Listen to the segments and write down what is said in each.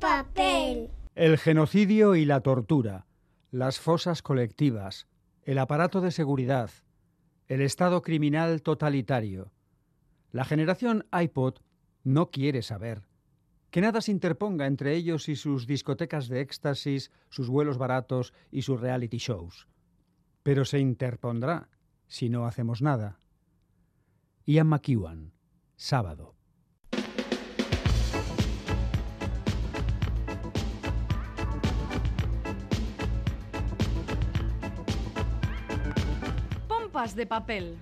Papel. El genocidio y la tortura, las fosas colectivas, el aparato de seguridad, el estado criminal totalitario. La generación iPod no quiere saber. Que nada se interponga entre ellos y sus discotecas de éxtasis, sus vuelos baratos y sus reality shows. Pero se interpondrá si no hacemos nada. Ian McEwan, sábado. De papel.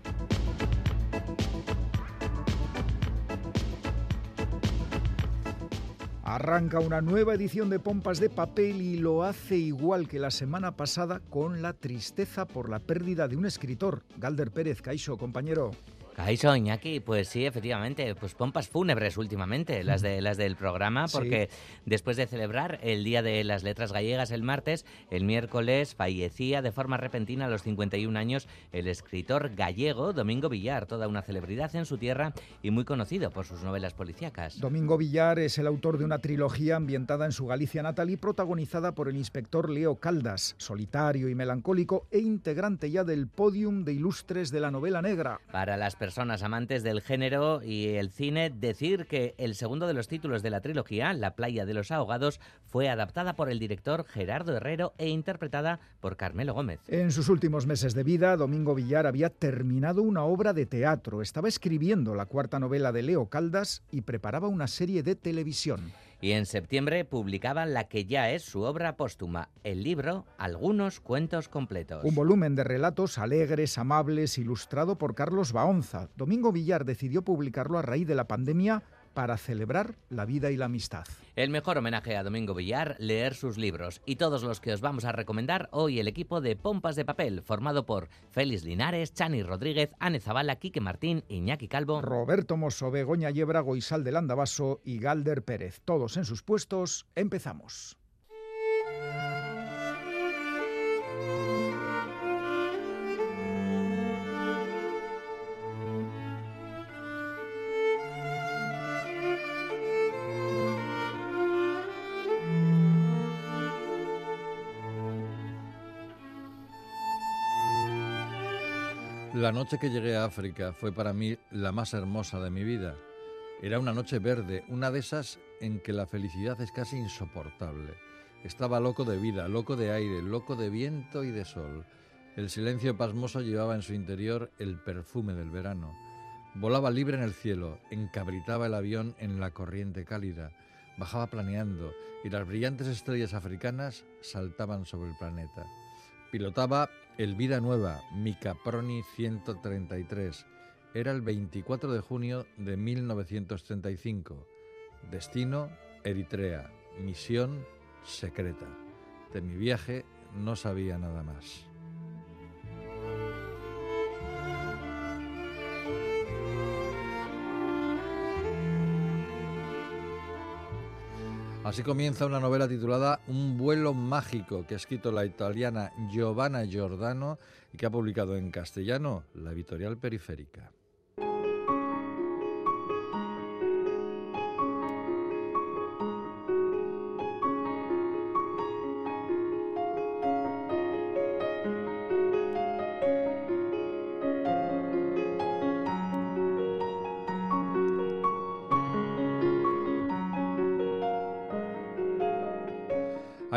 Arranca una nueva edición de Pompas de Papel y lo hace igual que la semana pasada con la tristeza por la pérdida de un escritor, Galder Pérez Caixo, compañero. Caixo, Iñaki, pues sí, efectivamente, pues pompas fúnebres últimamente, las, de, las del programa, porque después de celebrar el Día de las Letras Gallegas el martes, el miércoles fallecía de forma repentina a los 51 años el escritor gallego Domingo Villar, toda una celebridad en su tierra y muy conocido por sus novelas policíacas. Domingo Villar es el autor de una trilogía ambientada en su Galicia natal y protagonizada por el inspector Leo Caldas, solitario y melancólico e integrante ya del podium de ilustres de la novela negra. Para las personas amantes del género y el cine, decir que el segundo de los títulos de la trilogía, La playa de los ahogados, fue adaptada por el director Gerardo Herrero e interpretada por Carmelo Gómez. En sus últimos meses de vida, Domingo Villar había terminado una obra de teatro, estaba escribiendo la cuarta novela de Leo Caldas y preparaba una serie de televisión y en septiembre publicaba la que ya es su obra póstuma, el libro Algunos cuentos completos. Un volumen de relatos alegres, amables, ilustrado por Carlos Baonza. Domingo Villar decidió publicarlo a raíz de la pandemia para celebrar la vida y la amistad. El mejor homenaje a Domingo Villar, leer sus libros y todos los que os vamos a recomendar hoy el equipo de Pompas de Papel, formado por Félix Linares, Chani Rodríguez, Ane Zabala, Quique Martín, Iñaki Calvo, Roberto Mosso, Begoña Yebra, Goisal del Andabaso y Galder Pérez. Todos en sus puestos, empezamos. La noche que llegué a África fue para mí la más hermosa de mi vida. Era una noche verde, una de esas en que la felicidad es casi insoportable. Estaba loco de vida, loco de aire, loco de viento y de sol. El silencio pasmoso llevaba en su interior el perfume del verano. Volaba libre en el cielo, encabritaba el avión en la corriente cálida, bajaba planeando y las brillantes estrellas africanas saltaban sobre el planeta. Pilotaba el Vida Nueva, Micaproni 133. Era el 24 de junio de 1935. Destino, Eritrea. Misión, secreta. De mi viaje no sabía nada más. Así comienza una novela titulada Un vuelo mágico que ha escrito la italiana Giovanna Giordano y que ha publicado en castellano la editorial Periférica.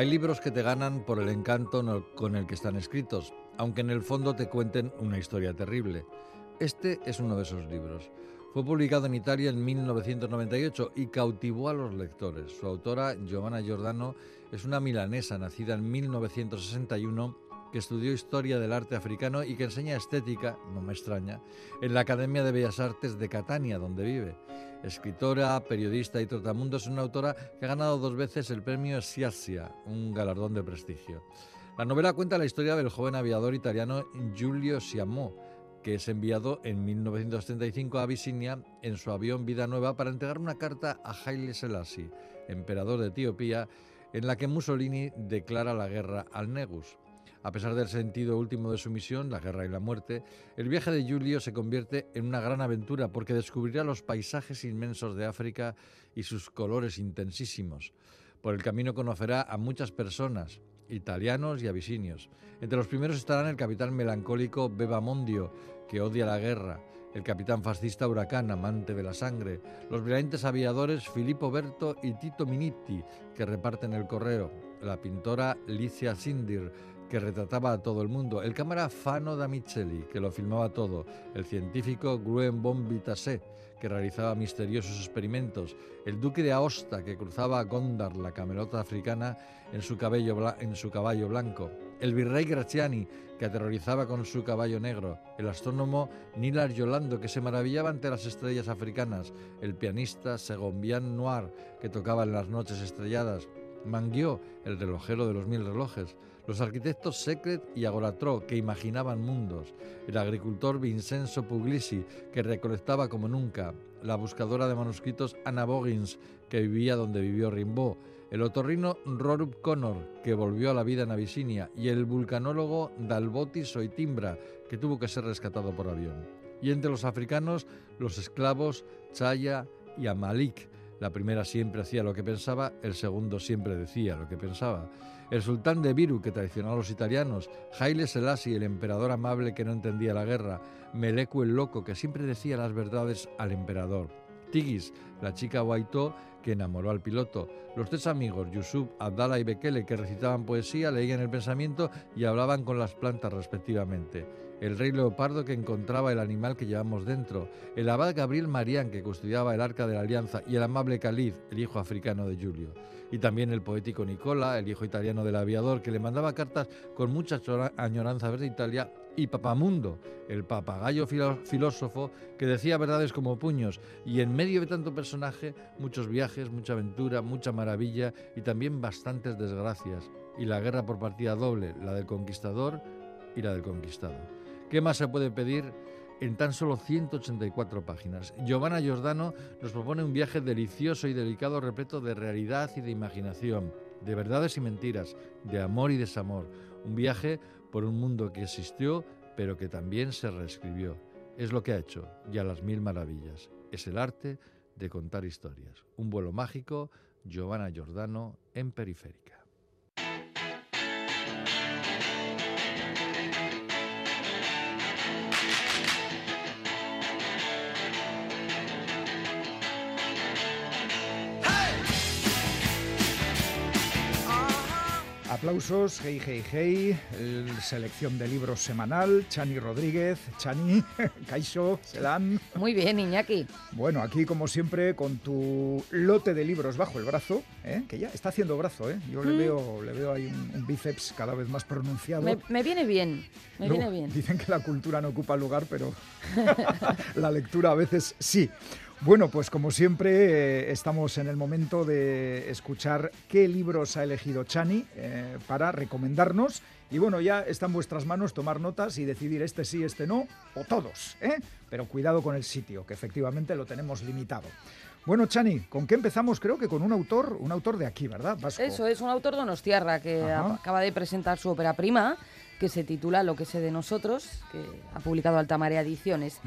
Hay libros que te ganan por el encanto con el que están escritos, aunque en el fondo te cuenten una historia terrible. Este es uno de esos libros. Fue publicado en Italia en 1998 y cautivó a los lectores. Su autora, Giovanna Giordano, es una milanesa nacida en 1961 que estudió historia del arte africano y que enseña estética, no me extraña, en la Academia de Bellas Artes de Catania, donde vive. Escritora, periodista y trotamundo, es una autora que ha ganado dos veces el premio Siazia, un galardón de prestigio. La novela cuenta la historia del joven aviador italiano Giulio Siamo, que es enviado en 1935 a Abisinia en su avión Vida Nueva para entregar una carta a Haile Selassie, emperador de Etiopía, en la que Mussolini declara la guerra al Negus. A pesar del sentido último de su misión, la guerra y la muerte, el viaje de Julio se convierte en una gran aventura porque descubrirá los paisajes inmensos de África y sus colores intensísimos. Por el camino conocerá a muchas personas, italianos y abisinios. Entre los primeros estarán el capitán melancólico Beba Mondio, que odia la guerra, el capitán fascista Huracán, amante de la sangre, los brillantes aviadores Filippo Berto y Tito Minitti, que reparten el correo, la pintora Licia Sindir, que retrataba a todo el mundo, el cámara Fano da Micheli, que lo filmaba todo, el científico Gruen von que realizaba misteriosos experimentos, el duque de Aosta, que cruzaba a Gondar, la camelota africana, en su, en su caballo blanco, el virrey Graziani, que aterrorizaba con su caballo negro, el astrónomo Nilar Yolando, que se maravillaba ante las estrellas africanas, el pianista Segombian Noir, que tocaba en las noches estrelladas, Manguió, el relojero de los mil relojes, los arquitectos Secret y Agoratro, que imaginaban mundos, el agricultor Vincenzo Puglisi, que recolectaba como nunca, la buscadora de manuscritos Anna Boggins, que vivía donde vivió Rimbaud, el otorrino Rorup Connor, que volvió a la vida en Abisinia, y el vulcanólogo Dalboti Soitimbra, que tuvo que ser rescatado por avión. Y entre los africanos, los esclavos Chaya y Amalik, la primera siempre hacía lo que pensaba, el segundo siempre decía lo que pensaba. El sultán de Viru, que traicionó a los italianos, Haile Selassie, el emperador amable que no entendía la guerra, Meleku el loco, que siempre decía las verdades al emperador. Tigis, la chica Waito, que enamoró al piloto. Los tres amigos, Yusuf, Abdallah y Bekele, que recitaban poesía, leían el pensamiento y hablaban con las plantas respectivamente el rey leopardo que encontraba el animal que llevamos dentro, el abad Gabriel Marián que custodiaba el arca de la alianza y el amable Khalid, el hijo africano de Julio. Y también el poético Nicola, el hijo italiano del aviador, que le mandaba cartas con mucha añoranza de Italia, y Papamundo, el papagayo filósofo que decía verdades como puños, y en medio de tanto personaje, muchos viajes, mucha aventura, mucha maravilla y también bastantes desgracias, y la guerra por partida doble, la del conquistador y la del conquistado. ¿Qué más se puede pedir en tan solo 184 páginas? Giovanna Giordano nos propone un viaje delicioso y delicado repleto de realidad y de imaginación, de verdades y mentiras, de amor y desamor. Un viaje por un mundo que existió, pero que también se reescribió. Es lo que ha hecho, ya las mil maravillas. Es el arte de contar historias. Un vuelo mágico, Giovanna Giordano en Periférica. Aplausos, hey, hey, hey, selección de libros semanal, Chani Rodríguez, Chani, Caixo, Selan. Muy bien, Iñaki. Bueno, aquí como siempre con tu lote de libros bajo el brazo, ¿eh? que ya está haciendo brazo, ¿eh? yo le, mm. veo, le veo ahí un, bíceps cada vez más pronunciado. Me, viene bien, me viene bien. Dicen que la cultura no ocupa lugar, pero la lectura a veces sí. Bueno, pues como siempre eh, estamos en el momento de escuchar qué libros ha elegido Chani eh, para recomendarnos. Y bueno, ya está en vuestras manos tomar notas y decidir este sí, este no, o todos. ¿eh? Pero cuidado con el sitio, que efectivamente lo tenemos limitado. Bueno, Chani, ¿con qué empezamos? Creo que con un autor, un autor de aquí, ¿verdad? Eso es, un autor donostiarra que acaba de presentar su ópera prima, que se titula Lo que sé de nosotros, que ha publicado Altamarea Ediciones.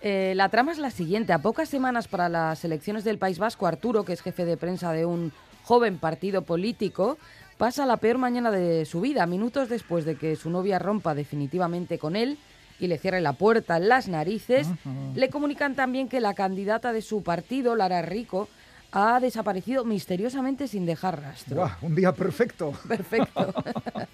Eh, la trama es la siguiente. A pocas semanas para las elecciones del País Vasco, Arturo, que es jefe de prensa de un joven partido político, pasa la peor mañana de su vida. Minutos después de que su novia rompa definitivamente con él y le cierre la puerta en las narices, le comunican también que la candidata de su partido, Lara Rico, ha desaparecido misteriosamente sin dejar rastro. un día perfecto. Perfecto.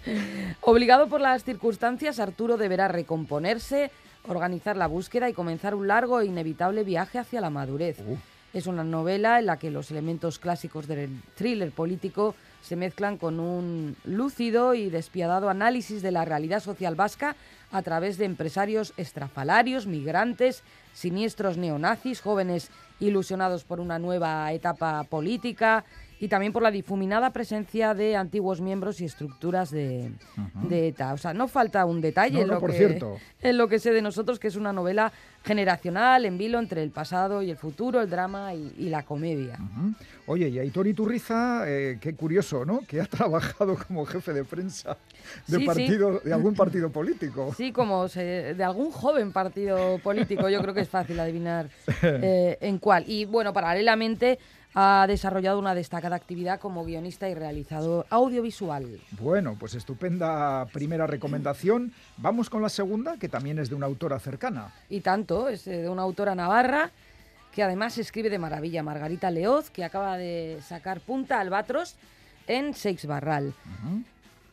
Obligado por las circunstancias, Arturo deberá recomponerse, organizar la búsqueda y comenzar un largo e inevitable viaje hacia la madurez. Uh. Es una novela en la que los elementos clásicos del thriller político se mezclan con un lúcido y despiadado análisis de la realidad social vasca a través de empresarios estrafalarios, migrantes, siniestros neonazis, jóvenes ilusionados por una nueva etapa política y también por la difuminada presencia de antiguos miembros y estructuras de, ETA. O sea, no falta un detalle en, lo que, en lo que sé de nosotros, que es una novela generacional, en vilo entre el pasado y el futuro, el drama y, la comedia. Oye, y Aitor Iturriza, eh, qué curioso, ¿no? Que ha trabajado como jefe de prensa de, partido, de algún partido político. Sí, como de algún joven partido político. Yo creo que es fácil adivinar eh, en cuál. Y bueno, paralelamente ha desarrollado una destacada actividad como guionista y realizador audiovisual. Bueno, pues estupenda primera recomendación. Vamos con la segunda, que también es de una autora cercana. Y tanto, es de una autora navarra que además escribe de maravilla, Margarita Leoz, que acaba de sacar Punta Albatros en Seix Barral.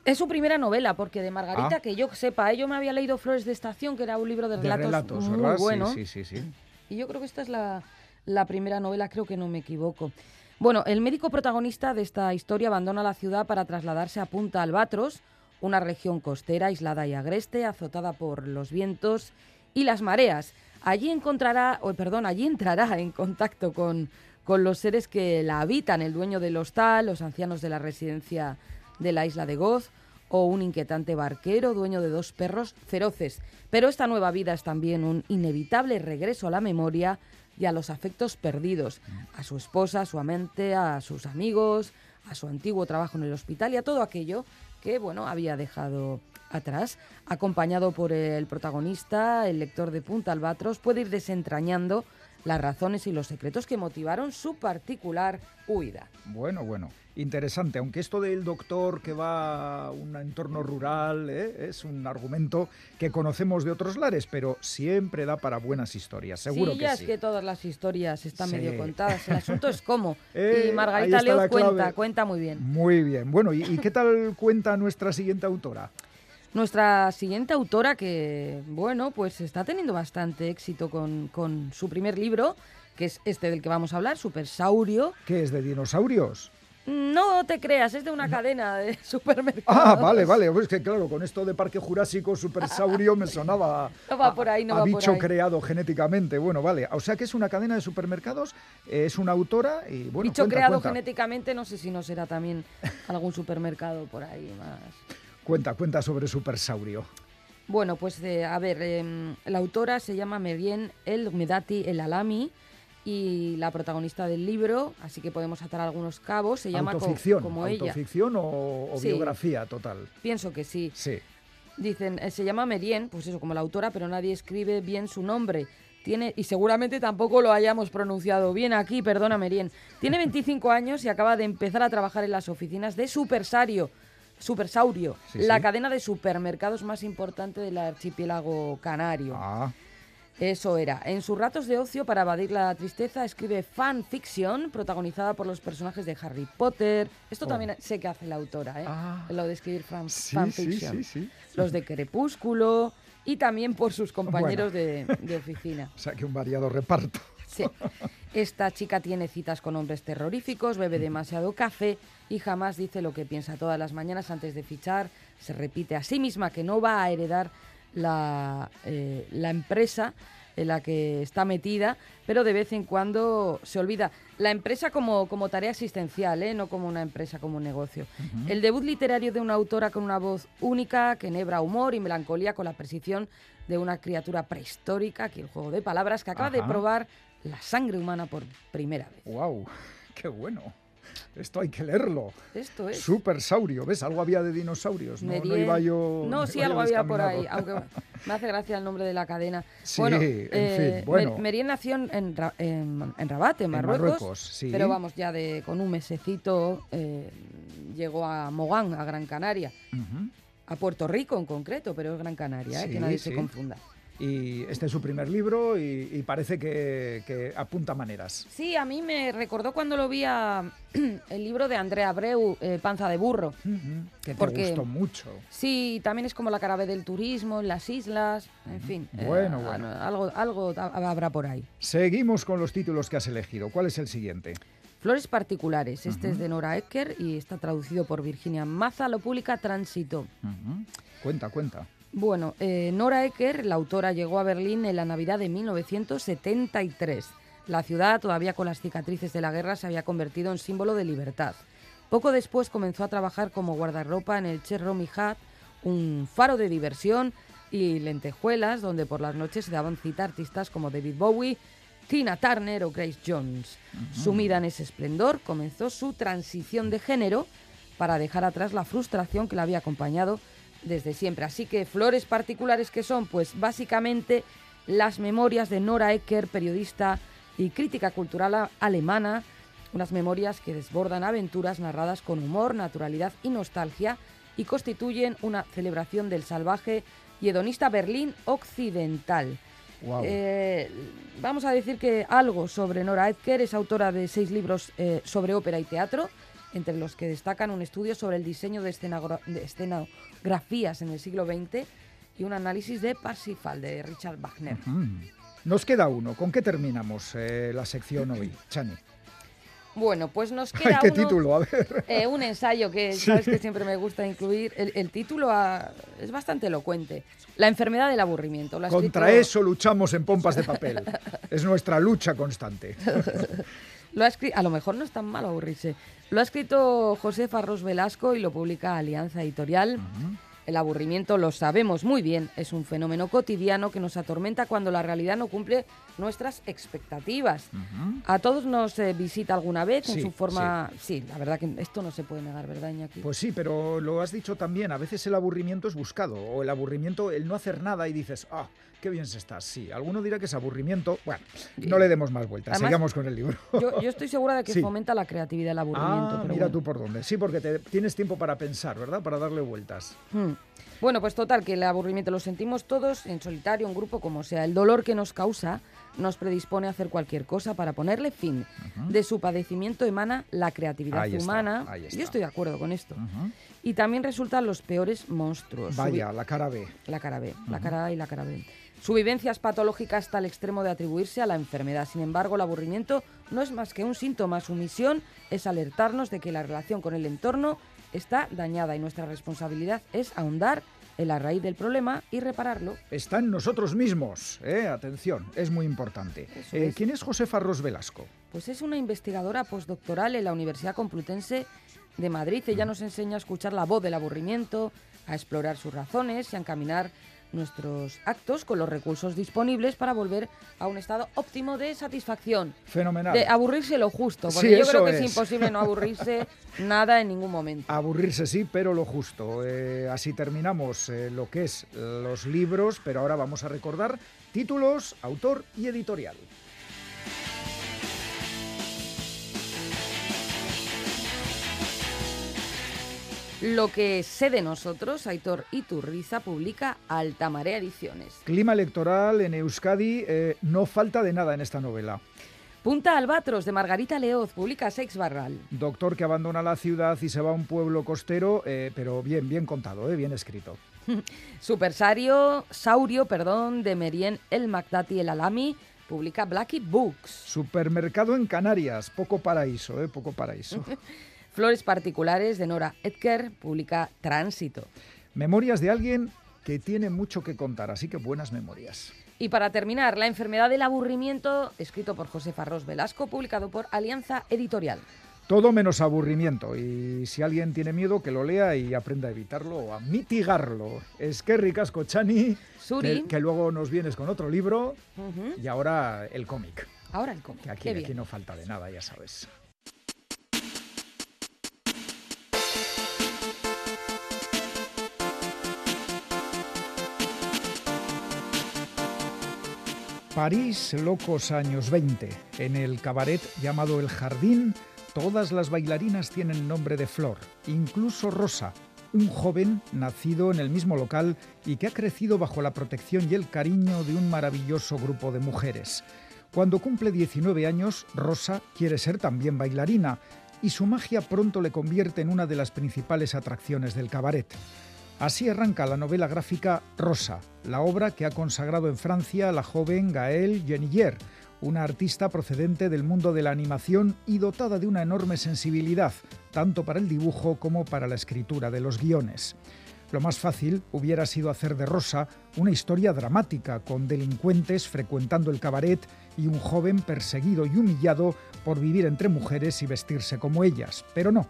Es su primera novela, porque de Margarita, ah. que yo sepa, ¿eh? yo me había leído Flores de Estación, que era un libro de relatos, muy bueno. Sí, sí, sí, Y yo creo que esta es la, la primera novela, creo que no me equivoco. Bueno, el médico protagonista de esta historia abandona la ciudad para trasladarse a Punta Albatros, una región costera, aislada y agreste, azotada por los vientos y las mareas. Allí encontrará, o perdón, allí entrará en contacto con, con los seres que la habitan, el dueño del hostal, los ancianos de la residencia de la isla de Goz o un inquietante barquero dueño de dos perros feroces. Pero esta nueva vida es también un inevitable regreso a la memoria y a los afectos perdidos, a su esposa, a su amante, a sus amigos, a su antiguo trabajo en el hospital y a todo aquello que bueno había dejado atrás. Acompañado por el protagonista, el lector de Punta Albatros puede ir desentrañando las razones y los secretos que motivaron su particular huida. Bueno, bueno, interesante. Aunque esto del doctor que va a un entorno rural ¿eh? es un argumento que conocemos de otros lares, pero siempre da para buenas historias, seguro sí, que ya es que todas las historias están medio contadas. El asunto es cómo. y eh, Margarita Leo cuenta, cuenta muy bien. Muy bien. Bueno, ¿y, ¿y qué tal cuenta nuestra siguiente autora? Nuestra siguiente autora, que bueno, pues está teniendo bastante éxito con, con su primer libro, que es este del que vamos a hablar, Supersaurio. ¿Qué es de dinosaurios? No te creas, es de una cadena de supermercados. Ah, vale, vale. Pues que claro, con esto de Parque Jurásico, Supersaurio me sonaba no va por ahí, no a, bicho creado genéticamente. Bueno, vale. O sea que es una cadena de supermercados, es una autora y bueno. Bicho creado genéticamente, no sé si no será también algún supermercado por ahí más. Cuenta, cuenta sobre Supersaurio. Bueno, pues eh, a ver, em, la autora se llama Merien El Medati El Alami y la protagonista del libro, así que podemos atar algunos cabos, se llama autoficción, como autoficción o, biografía total. Pienso que sí. Sí. Dicen, eh, se llama Merien, pues eso, como la autora, pero nadie escribe bien su nombre. Tiene, y seguramente tampoco lo hayamos pronunciado bien aquí, perdona Merien. Tiene 25 años y acaba de empezar a trabajar en las oficinas de Supersario, Supersaurio, la cadena de supermercados más importante del archipiélago canario. Ah. Eso era. En sus ratos de ocio, para evadir la tristeza, escribe fanfiction, protagonizada por los personajes de Harry Potter. Esto oh. también sé que hace la autora, ¿eh? Ah. Lo de escribir fan, fanfiction. los de Crepúsculo y también por sus compañeros de, de oficina. O sea, que un variado reparto. Sí. Esta chica tiene citas con hombres terroríficos, bebe demasiado café y jamás dice lo que piensa todas las mañanas antes de fichar. Se repite a sí misma que no va a heredar la, eh, la empresa en la que está metida, pero de vez en cuando se olvida. La empresa como, como tarea asistencial, ¿eh? no como una empresa, como un negocio. El debut literario de una autora con una voz única, que enhebra humor y melancolía con la precisión de una criatura prehistórica, aquí el juego de palabras, que acaba de probar la sangre humana por primera vez. ¡Wow! ¡Qué bueno! Esto hay que leerlo. Esto es. Supersaurio. ¿Ves? Algo había de dinosaurios. No, no iba yo. No, sí, algo había por ahí. Aunque me hace gracia el nombre de la cadena. Sí, bueno, en fin. Eh, bueno. Merien nació en, en, Rabat, en Marruecos. En Marruecos sí. Pero vamos, ya de, con un mesecito eh, llegó a Mogán, a Gran Canaria. A Puerto Rico en concreto, pero es Gran Canaria, ¿eh? que nadie se confunda. Y este es su primer libro y, parece que, apunta maneras. Sí, a mí me recordó cuando lo vi a, el libro de Andrea Abreu, eh, Panza de Burro. que te gustó mucho. Sí, también es como la cara del turismo en las islas, en fin. Eh, bueno, bueno. Algo, algo habrá por ahí. Seguimos con los títulos que has elegido. ¿Cuál es el siguiente? Flores particulares. Este es de Nora Ecker y está traducido por Virginia Maza. Lo publica Tránsito. Cuenta, cuenta. Bueno, eh, Nora Ecker, la autora, llegó a Berlín en la Navidad de 1973. La ciudad, todavía con las cicatrices de la guerra, se había convertido en símbolo de libertad. Poco después comenzó a trabajar como guardarropa en el Cherromy Hat, un faro de diversión y lentejuelas donde por las noches se daban cita artistas como David Bowie, Tina Turner o Grace Jones. Sumida en ese esplendor, comenzó su transición de género para dejar atrás la frustración que la había acompañado desde siempre. Así que flores particulares que son, pues básicamente las memorias de Nora Ecker, periodista y crítica cultural alemana, unas memorias que desbordan aventuras narradas con humor, naturalidad y nostalgia y constituyen una celebración del salvaje y hedonista Berlín occidental. Eh, vamos a decir que algo sobre Nora Ecker es autora de seis libros eh, sobre ópera y teatro, entre los que destacan un estudio sobre el diseño de, escenografías en el siglo XX y un análisis de Parsifal de Richard Wagner. Nos queda uno. ¿Con qué terminamos eh, la sección hoy, Chani? Bueno, pues nos queda ¿Qué título? A ver. Eh, un ensayo que sabes que siempre me gusta incluir. El, título es bastante elocuente. La enfermedad del aburrimiento. Contra eso luchamos en pompas de papel. es nuestra lucha constante. Lo ha a lo mejor no es tan malo aburrirse. Lo ha escrito José Farros Velasco y lo publica Alianza Editorial. El aburrimiento, lo sabemos muy bien, es un fenómeno cotidiano que nos atormenta cuando la realidad no cumple nuestras expectativas. A todos nos eh, visita alguna vez en su forma... Sí. la verdad que esto no se puede negar, ¿verdad, Iñaki? Pues sí, pero lo has dicho también, a veces el aburrimiento es buscado, o el aburrimiento, el no hacer nada y dices, ah, qué bien se está. Sí, alguno dirá que es aburrimiento. Bueno, no le demos más vueltas, sigamos con el libro. Yo, estoy segura de que fomenta la creatividad el aburrimiento. Ah, mira tú por dónde. Sí, porque tienes tiempo para pensar, ¿verdad? Para darle vueltas. Hmm. Bueno, pues total, que el aburrimiento lo sentimos todos, en solitario, en grupo, como sea. El dolor que nos causa nos predispone a hacer cualquier cosa para ponerle fin. De su padecimiento emana la creatividad humana. Yo estoy de acuerdo con esto. Y también resultan los peores monstruos. Vaya, la cara B. La cara B, la cara A y la cara B. Su vivencia es patológica hasta el extremo de atribuirse a la enfermedad. Sin embargo, el aburrimiento no es más que un síntoma. Su misión es alertarnos de que la relación con el entorno está dañada y nuestra responsabilidad es ahondar en la raíz del problema y repararlo. Está en nosotros mismos. ¿eh? Atención, es muy importante. Eh, ¿Quién es Josefa Ros Velasco? Pues es una investigadora postdoctoral en la Universidad Complutense de Madrid. Ella mm. nos enseña a escuchar la voz del aburrimiento, a explorar sus razones y a encaminar nuestros actos con los recursos disponibles para volver a un estado óptimo de satisfacción. Fenomenal. De aburrirse lo justo, porque yo creo que es. imposible no aburrirse nada en ningún momento. Aburrirse sí, pero lo justo. Eh, así terminamos eh, lo que es los libros, pero ahora vamos a recordar títulos, autor y editorial. Lo que sé de nosotros, Aitor Iturriza publica Altamarea Ediciones. Clima electoral en Euskadi, eh, no falta de nada en esta novela. Punta Albatros de Margarita Leoz, publica Sex Barral. Doctor que abandona la ciudad y se va a un pueblo costero, eh, pero bien, bien contado, eh, bien escrito. Supersario, Saurio, perdón, de Merien El Magdati El Alami, publica Blackie Books. Supermercado en Canarias, poco paraíso, eh, poco paraíso. Flores particulares de Nora Edker, publica Tránsito. Memorias de alguien que tiene mucho que contar, así que buenas memorias. Y para terminar, La enfermedad del aburrimiento, escrito por José Farros Velasco, publicado por Alianza Editorial. Todo menos aburrimiento. Y si alguien tiene miedo, que lo lea y aprenda a evitarlo o a mitigarlo. Es que ricasco, Chani, que, que, luego nos vienes con otro libro y ahora el cómic. Ahora el cómic. Que aquí, aquí no falta de nada, ya sabes. París, locos años 20. En el cabaret llamado El Jardín, todas las bailarinas tienen nombre de flor, incluso Rosa, un joven nacido en el mismo local y que ha crecido bajo la protección y el cariño de un maravilloso grupo de mujeres. Cuando cumple 19 años, Rosa quiere ser también bailarina y su magia pronto le convierte en una de las principales atracciones del cabaret. Así arranca la novela gráfica Rosa, la obra que ha consagrado en Francia la joven Gaëlle Geniller, una artista procedente del mundo de la animación y dotada de una enorme sensibilidad, tanto para el dibujo como para la escritura de los guiones. Lo más fácil hubiera sido hacer de Rosa una historia dramática, con delincuentes frecuentando el cabaret y un joven perseguido y humillado por vivir entre mujeres y vestirse como ellas. Pero no.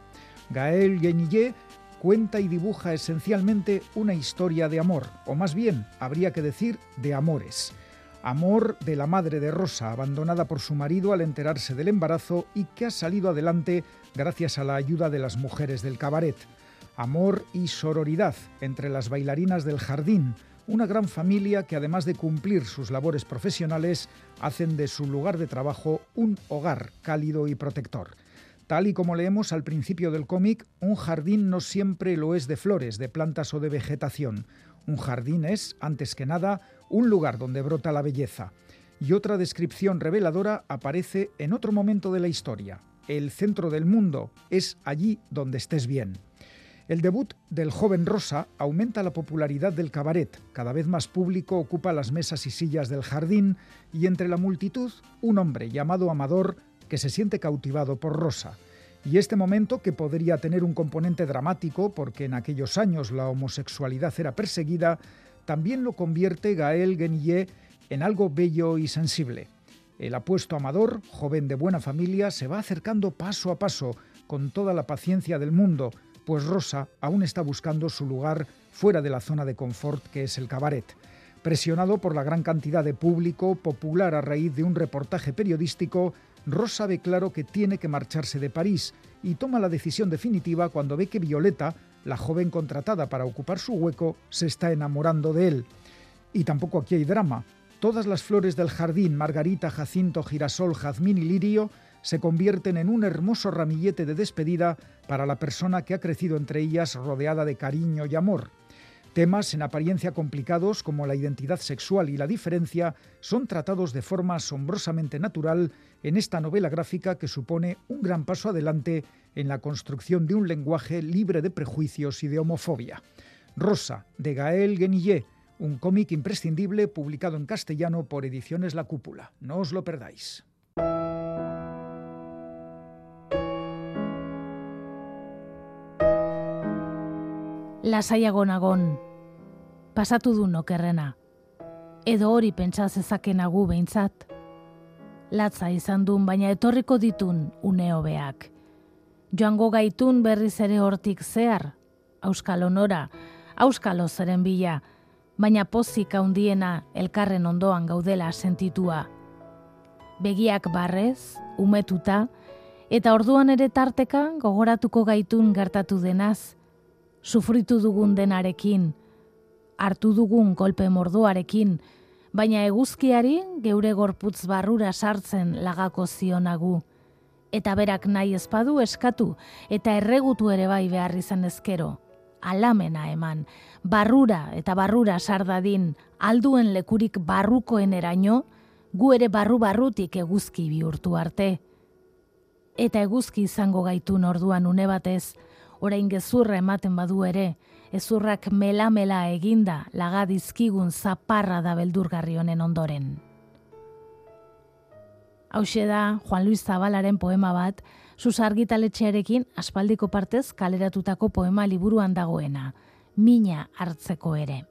Gaël Guenillet cuenta y dibuja esencialmente una historia de amor, o más bien, habría que decir, de amores. Amor de la madre de Rosa, abandonada por su marido al enterarse del embarazo y que ha salido adelante gracias a la ayuda de las mujeres del cabaret. Amor y sororidad entre las bailarinas del jardín, una gran familia que además de cumplir sus labores profesionales, hacen de su lugar de trabajo un hogar cálido y protector. Tal y como leemos al principio del cómic, un jardín no siempre lo es de flores, de plantas o de vegetación. Un jardín es, antes que nada, un lugar donde brota la belleza. Y otra descripción reveladora aparece en otro momento de la historia. El centro del mundo es allí donde estés bien. El debut del joven Rosa aumenta la popularidad del cabaret. Cada vez más público ocupa las mesas y sillas del jardín y entre la multitud un hombre llamado Amador que se siente cautivado por Rosa. Y este momento, que podría tener un componente dramático porque en aquellos años la homosexualidad era perseguida, también lo convierte Gael Guenillet en algo bello y sensible. El apuesto amador, joven de buena familia, se va acercando paso a paso, con toda la paciencia del mundo, pues Rosa aún está buscando su lugar fuera de la zona de confort que es el cabaret. Presionado por la gran cantidad de público popular a raíz de un reportaje periodístico, Rosa ve claro que tiene que marcharse de París y toma la decisión definitiva cuando ve que Violeta, la joven contratada para ocupar su hueco, se está enamorando de él. Y tampoco aquí hay drama. Todas las flores del jardín, margarita, jacinto, girasol, jazmín y lirio, se convierten en un hermoso ramillete de despedida para la persona que ha crecido entre ellas rodeada de cariño y amor. Temas en apariencia complicados como la identidad sexual y la diferencia son tratados de forma asombrosamente natural en esta novela gráfica que supone un gran paso adelante en la construcción de un lenguaje libre de prejuicios y de homofobia. Rosa, de Gael Guenillet, un cómic imprescindible publicado en castellano por Ediciones La Cúpula. No os lo perdáis. Lasaiago nagon, pasatu du nokerrena, edo hori pentsa zezakenagu behintzat. Latza izan duen baina etorriko ditun une hobeak. Joango gaitun berriz ere hortik zehar, auskal honora, auskalo zeren bila, baina pozik handiena elkarren ondoan gaudela sentitua. Begiak barrez, umetuta, eta orduan ere tarteka gogoratuko gaitun gertatu denaz, sufritu dugun denarekin, hartu dugun kolpe morduarekin, baina eguzkiari geure gorputz barrura sartzen lagako zionagu. Eta berak nahi ezpadu eskatu eta erregutu ere bai behar izan ezkero. Alamena eman, barrura eta barrura sardadin, alduen lekurik barrukoen eraino, gu ere barru-barrutik eguzki bihurtu arte. Eta eguzki izango gaitu orduan une batez, orain gezurra ematen badu ere, ezurrak mela-mela eginda lagadizkigun zaparra da beldurgarri honen ondoren. Hau da Juan Luis Zabalaren poema bat, susargitaletxearekin aspaldiko partez kaleratutako poema liburuan dagoena, mina hartzeko ere.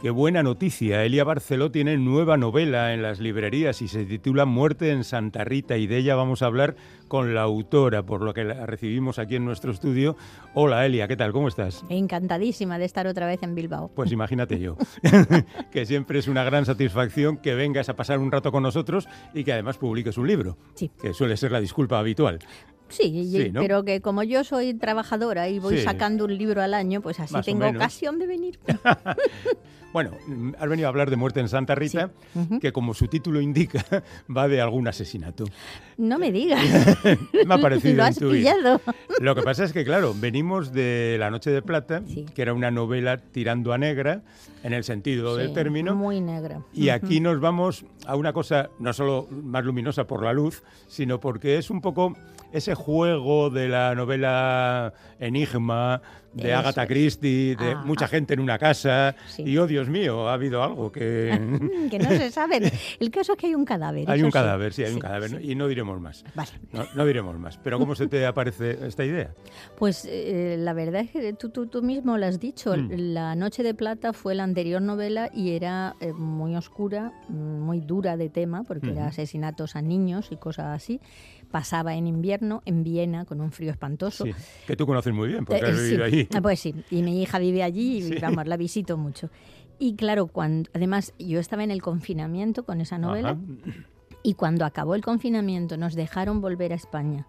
Qué buena noticia. Elia Barceló tiene nueva novela en las librerías y se titula Muerte en Santa Rita y de ella vamos a hablar con la autora, por lo que la recibimos aquí en nuestro estudio. Hola Elia, ¿qué tal? ¿Cómo estás? Encantadísima de estar otra vez en Bilbao. Pues imagínate yo, que siempre es una gran satisfacción que vengas a pasar un rato con nosotros y que además publiques un libro, sí. que suele ser la disculpa habitual. Sí, pero que como yo soy trabajadora y voy sacando un libro al año, pues así tengo ocasión de venir. Bueno, has venido a hablar de Muerte en Santa Rita, que como su título indica, va de algún asesinato. No me digas. me ha parecido Lo has pillado. Lo que pasa es que, claro, venimos de La Noche de Plata, que era una novela tirando a negra, en el sentido del término. Muy negra. Y aquí nos vamos a una cosa no solo más luminosa por la luz, sino porque es un poco ese juego de la novela enigma, de Agatha Christie, de Ah, mucha ah. gente en una casa. Sí. Y oh, Dios mío, ha habido algo que... que no se sabe. El caso es que hay un cadáver. hay un sí. cadáver, sí, hay un cadáver. Y no diremos más. Vale. No, no diremos más. Pero ¿cómo se te aparece esta idea? Pues eh, la verdad es que tú, tú, tú mismo lo has dicho. Mm. La Noche de Plata fue la anterior novela y era eh, muy oscura, muy dura de tema, porque era asesinatos a niños y cosas así. Pasaba en invierno en Viena con un frío espantoso. Sí, que tú conoces muy bien, porque Eh, has sí. vivido allí. Ah, Pues sí, y mi hija vive allí y Sí. vamos, la visito mucho. Y claro, cuando además yo estaba en el confinamiento con esa novela Ajá. y cuando acabó el confinamiento nos dejaron volver a España.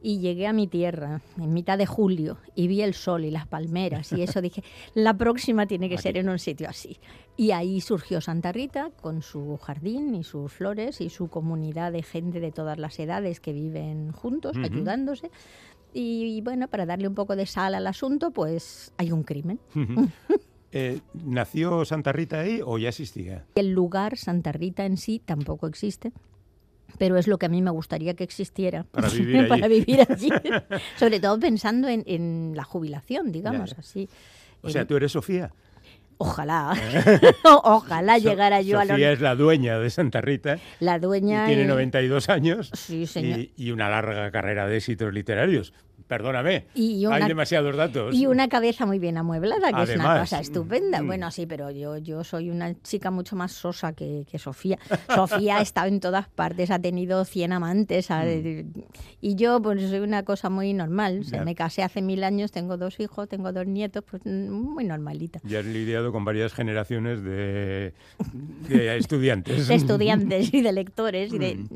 Y llegué a mi tierra en mitad de julio y vi el sol y las palmeras y eso dije, la próxima tiene que ser en un sitio así. Y ahí surgió Santa Rita con su jardín y sus flores y su comunidad de gente de todas las edades que viven juntos, Ujú. ayudándose. Y, bueno, para darle un poco de sal al asunto, pues hay un crimen. Eh, ¿Nació Santa Rita ahí o ya existía? El lugar, Santa Rita en sí, tampoco existe. Pero es lo que a mí me gustaría que existiera Para vivir allí. para vivir allí. Sobre todo pensando en, en la jubilación, digamos Ya, ya. así. O sea, tú eres Sofía. Ojalá, ojalá So- llegara yo a Sofía es la dueña de Santa Rita. la y dueña. tiene y- 92 años Sí, señor. y, y una larga carrera de éxitos literarios. Perdóname, Y hay una- demasiados datos. Y una cabeza muy bien amueblada, que es una cosa estupenda. Mm. Bueno, sí, pero yo, yo soy una chica mucho más sosa que, que Sofía. Sofía ha estado en todas partes, ha tenido 100 amantes. ha- Y yo, pues soy una cosa muy normal. O sea, Mm. Ya. me casé hace mil años, tengo dos hijos, tengo dos nietos, pues mm, muy normalita. Ya has lidiado con varias generaciones de, de estudiantes. De estudiantes y de lectores. Y de... Mm.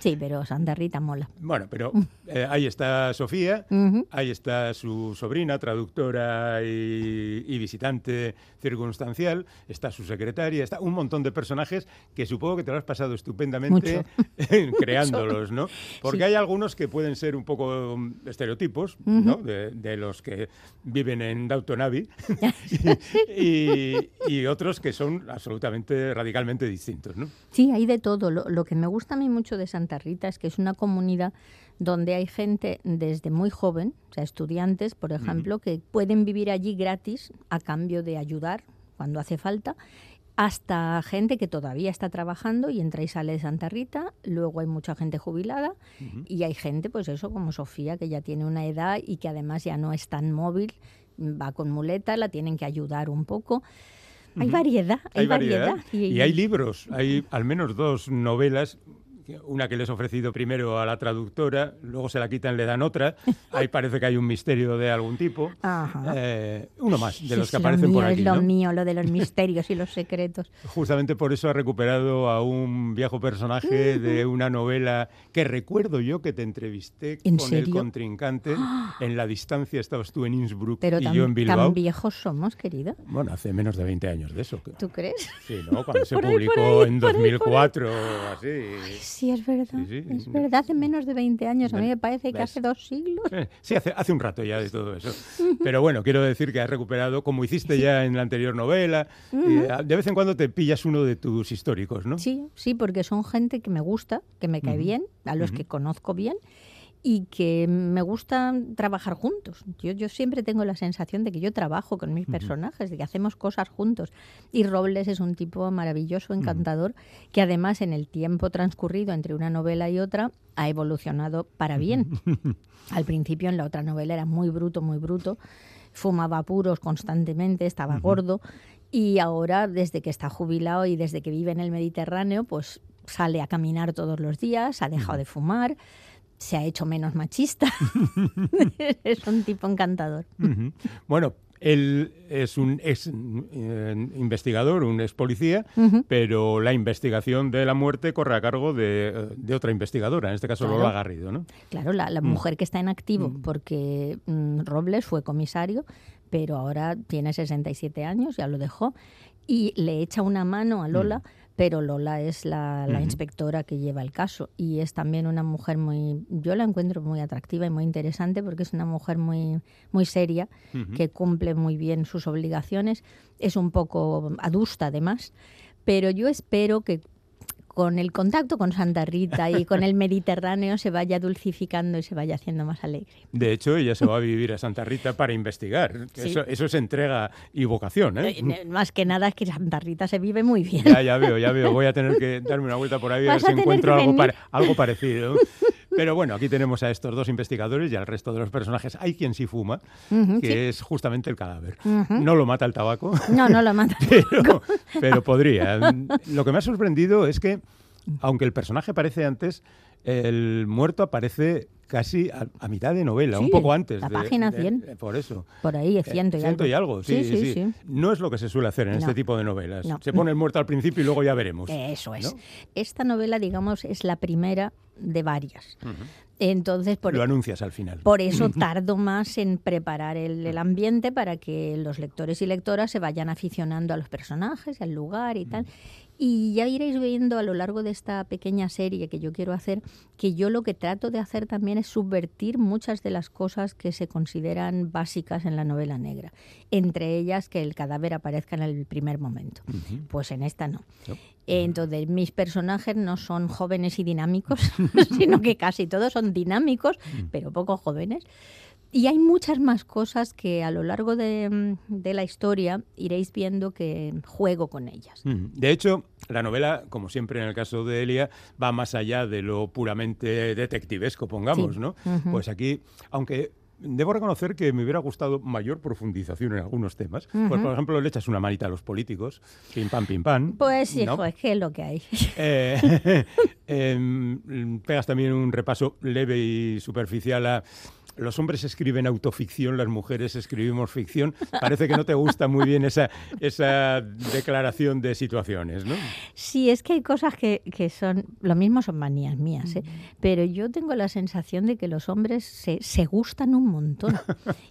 Sí, pero Santa Rita mola. Bueno, pero eh, ahí está Sofía, Ahí está su sobrina, traductora y, y visitante circunstancial, está su secretaria, está un montón de personajes que supongo que te lo has pasado estupendamente creándolos, ¿no? Porque Sí. hay algunos que pueden ser un poco mm, estereotipos, ¿no? De, de los que viven en Abbey y, y otros que son absolutamente, radicalmente distintos, ¿no? Sí, hay de todo. Lo, lo que me gusta a mí mucho de Santa Rita es que es una comunidad donde hay gente desde muy joven, o sea, estudiantes, por ejemplo, que pueden vivir allí gratis a cambio de ayudar cuando hace falta, hasta gente que todavía está trabajando y entra y sale de Santa Rita, luego hay mucha gente jubilada y hay gente, pues eso, como Sofía, que ya tiene una edad y que además ya no es tan móvil, va con muleta, la tienen que ayudar un poco. Hay variedad, hay, Hay variedad. Y, Y hay libros, hay al menos dos novelas. Una que les he ofrecido primero a la traductora, luego se la quitan, le dan otra. Ahí parece que hay un misterio de algún tipo. Ajá. Eh, uno más de los Es que aparecen por mío, aquí. Es lo ¿no? mío, lo de los misterios y los secretos. Justamente por eso ha recuperado a un viejo personaje de una novela que recuerdo yo que te entrevisté ¿En con el serio? contrincante. En la distancia estabas tú en Innsbruck Pero y tan, yo en Bilbao. tan viejos somos, querido. Bueno, hace menos de 20 años de eso. ¿Tú crees? Sí, ¿no? Cuando se Por ahí, por publicó ahí, en por ahí, por ahí. 2004 o así. Sí, es verdad. Sí, sí. Es verdad, hace menos de 20 años. A mí me parece que ¿Ves? hace dos siglos. Eh, Sí, hace, hace un rato ya de todo eso. Pero bueno, quiero decir que has recuperado, como hiciste ya en la anterior novela, eh, de vez en cuando te pillas uno de tus históricos, ¿no? Sí, sí, porque son gente que me gusta, que me cae bien, a los que conozco bien y que me gusta trabajar juntos. Yo, yo siempre tengo la sensación de que yo trabajo con mis personajes, de que hacemos cosas juntos. Y Robles es un tipo maravilloso, encantador, que además en el tiempo transcurrido entre una novela y otra ha evolucionado para bien. Al principio en la otra novela era muy bruto, muy bruto, fumaba puros constantemente, estaba gordo y ahora desde que está jubilado y desde que vive en el Mediterráneo, pues sale a caminar todos los días, ha dejado de fumar, se ha hecho menos machista. es un tipo encantador. Bueno, él es un ex eh, investigador, un ex policía, pero la investigación de la muerte corre a cargo de, de otra investigadora, en este caso Claro. Lola Garrido, ¿no? Claro, la, la mujer que está en activo, porque mm, Robles fue comisario, pero ahora tiene 67 años, ya lo dejó, y le echa una mano a Lola, pero Lola es la, inspectora que lleva el caso y es también una mujer muy, yo la encuentro muy atractiva y muy interesante porque es una mujer muy, muy seria, que cumple muy bien sus obligaciones, es un poco adusta además, pero yo espero que con el contacto con Santa Rita y con el Mediterráneo se vaya dulcificando y se vaya haciendo más alegre. De hecho, ella se va a vivir a Santa Rita para investigar. Eso, eso es entrega y vocación. ¿eh? Eh, más que nada es que Santa Rita se vive muy bien. Ya, ya veo, ya veo. Voy a tener que darme una vuelta por ahí a ver si encuentro algo, algo parecido. Pero bueno, aquí tenemos a estos dos investigadores y al resto de los personajes. Hay quien sí fuma, que es justamente el cadáver. No lo mata el tabaco. No, no lo mata. pero, pero podría. Lo que me ha sorprendido es que, aunque el personaje aparece antes, el muerto aparece casi a, mitad de novela, un poco antes. La página 100. Eh, por eso. Por ahí, es ciento y ciento algo. y algo, sí sí, sí, No es lo que se suele hacer en este tipo de novelas. Se pone el muerto al principio y luego ya veremos. Eso es. Esta novela, digamos, es la primera de varias. Entonces, por, lo anuncias al final. Por eso tardo más en preparar el, ambiente para que los lectores y lectoras se vayan aficionando a los personajes, al lugar y tal. Y ya iréis viendo a lo largo de esta pequeña serie que yo quiero hacer que yo lo que trato de hacer también es subvertir muchas de las cosas que se consideran básicas en la novela negra. Entre ellas que el cadáver aparezca en el primer momento. Pues en esta no. Entonces, mis personajes no son jóvenes y dinámicos, sino que casi todos son dinámicos, pero poco jóvenes. Y hay muchas más cosas que a lo largo de, la historia iréis viendo que juego con ellas. De hecho, la novela, como siempre en el caso de Elia, va más allá de lo puramente detectivesco, pongamos, ¿no? Pues aquí, aunque debo reconocer que me hubiera gustado mayor profundización en algunos temas. Pues, por ejemplo, le echas una manita a los políticos, pim pam, pim pam. Pues sí, es que es lo que hay. Eh, em, pegas también un repaso leve y superficial a los hombres escriben autoficción, las mujeres escribimos ficción. Parece que no te gusta muy bien esa, esa declaración de situaciones, ¿no? Sí, es que hay cosas que, son, lo mismo son manías mías, ¿eh? pero yo tengo la sensación de que los hombres se, se gustan un montón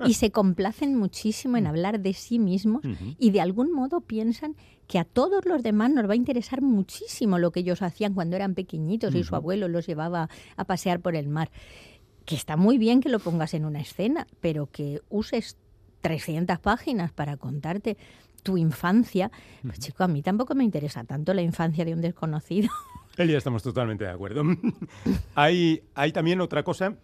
y se complacen muchísimo en hablar de sí mismos y de algún modo piensan que a todos los demás nos va a interesar muchísimo lo que ellos hacían cuando eran pequeñitos y su abuelo los llevaba a pasear por el mar que está muy bien que lo pongas en una escena, pero que uses 300 páginas para contarte tu infancia, pues chico, a mí tampoco me interesa tanto la infancia de un desconocido. Elia, estamos totalmente de acuerdo. hay, hay también otra cosa